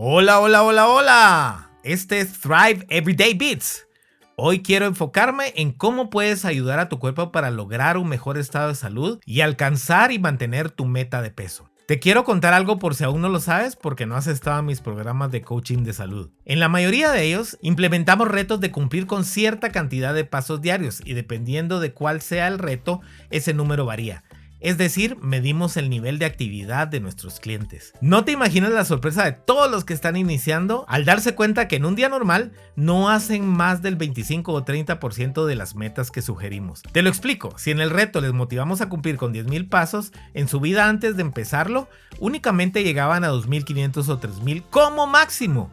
Hola, hola, hola, hola. Este es Thrive Everyday Beats. Hoy quiero enfocarme en cómo puedes ayudar a tu cuerpo para lograr un mejor estado de salud y alcanzar y mantener tu meta de peso. Te quiero contar algo por si aún no lo sabes porque no has estado en mis programas de coaching de salud. En la mayoría de ellos implementamos retos de cumplir con cierta cantidad de pasos diarios y dependiendo de cuál sea el reto, ese número varía. Es decir, medimos el nivel de actividad de nuestros clientes. No te imaginas la sorpresa de todos los que están iniciando al darse cuenta que en un día normal no hacen más del 25 o 30% de las metas que sugerimos. Te lo explico, si en el reto les motivamos a cumplir con 10.000 pasos, en su vida antes de empezarlo únicamente llegaban a 2.500 o 3.000 como máximo.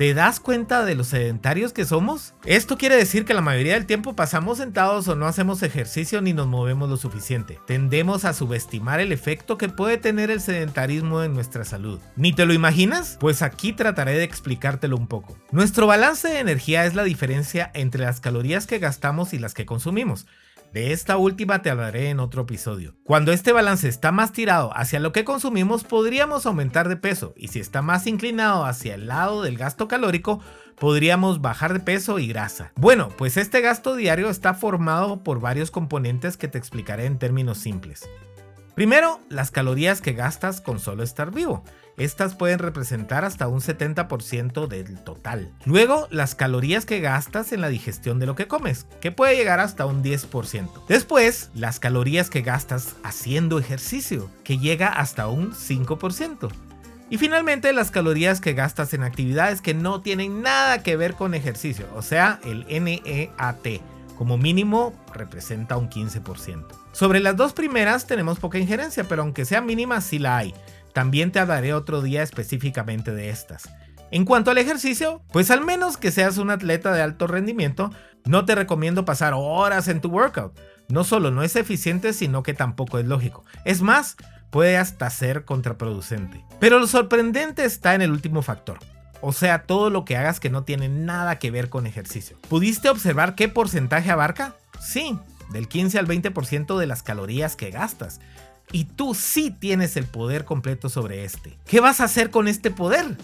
¿Te das cuenta de los sedentarios que somos? Esto quiere decir que la mayoría del tiempo pasamos sentados o no hacemos ejercicio ni nos movemos lo suficiente. Tendemos a subestimar el efecto que puede tener el sedentarismo en nuestra salud. ¿Ni te lo imaginas? Pues aquí trataré de explicártelo un poco. Nuestro balance de energía es la diferencia entre las calorías que gastamos y las que consumimos. De esta última te hablaré en otro episodio. Cuando este balance está más tirado hacia lo que consumimos, podríamos aumentar de peso y si está más inclinado hacia el lado del gasto calórico, podríamos bajar de peso y grasa. Bueno, pues este gasto diario está formado por varios componentes que te explicaré en términos simples. Primero, las calorías que gastas con solo estar vivo. Estas pueden representar hasta un 70% del total. Luego, las calorías que gastas en la digestión de lo que comes, que puede llegar hasta un 10%. Después, las calorías que gastas haciendo ejercicio, que llega hasta un 5%. Y finalmente las calorías que gastas en actividades que no tienen nada que ver con ejercicio, o sea, el NEAT, como mínimo representa un 15%. Sobre las dos primeras tenemos poca injerencia, pero aunque sea mínima sí la hay. También te hablaré otro día específicamente de estas. En cuanto al ejercicio, pues al menos que seas un atleta de alto rendimiento, no te recomiendo pasar horas en tu workout. No solo no es eficiente, sino que tampoco es lógico. Es más, puede hasta ser contraproducente. Pero lo sorprendente está en el último factor. O sea, todo lo que hagas que no tiene nada que ver con ejercicio. ¿Pudiste observar qué porcentaje abarca? Sí, del 15 al 20% de las calorías que gastas y tú sí tienes el poder completo sobre este. ¿Qué vas a hacer con este poder?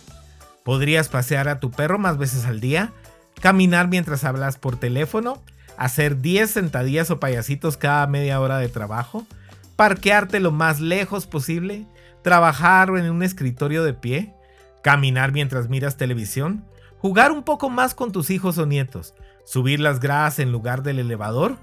Podrías pasear a tu perro más veces al día, caminar mientras hablas por teléfono, hacer 10 sentadillas o payasitos cada media hora de trabajo, parquearte lo más lejos posible, trabajar en un escritorio de pie, caminar mientras miras televisión, jugar un poco más con tus hijos o nietos, subir las gradas en lugar del elevador,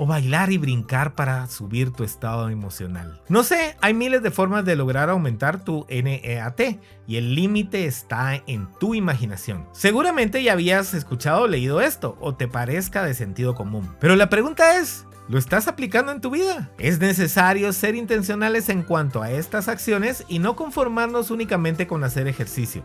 o bailar y brincar para subir tu estado emocional. No sé, hay miles de formas de lograr aumentar tu NEAT y el límite está en tu imaginación. Seguramente ya habías escuchado o leído esto o te parezca de sentido común. Pero la pregunta es, ¿Lo estás aplicando en tu vida? Es necesario ser intencionales en cuanto a estas acciones y no conformarnos únicamente con hacer ejercicio.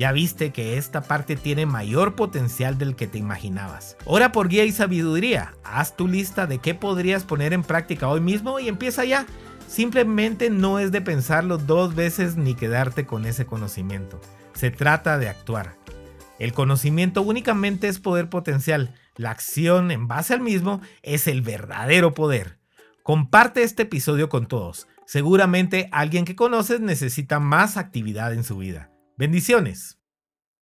Ya viste que esta parte tiene mayor potencial del que te imaginabas. Ora por guía y sabiduría. Haz tu lista de qué podrías poner en práctica hoy mismo y empieza ya. Simplemente no es de pensarlo dos veces ni quedarte con ese conocimiento. Se trata de actuar. El conocimiento únicamente es poder potencial. La acción en base al mismo es el verdadero poder. Comparte este episodio con todos. Seguramente alguien que conoces necesita más actividad en su vida. Bendiciones.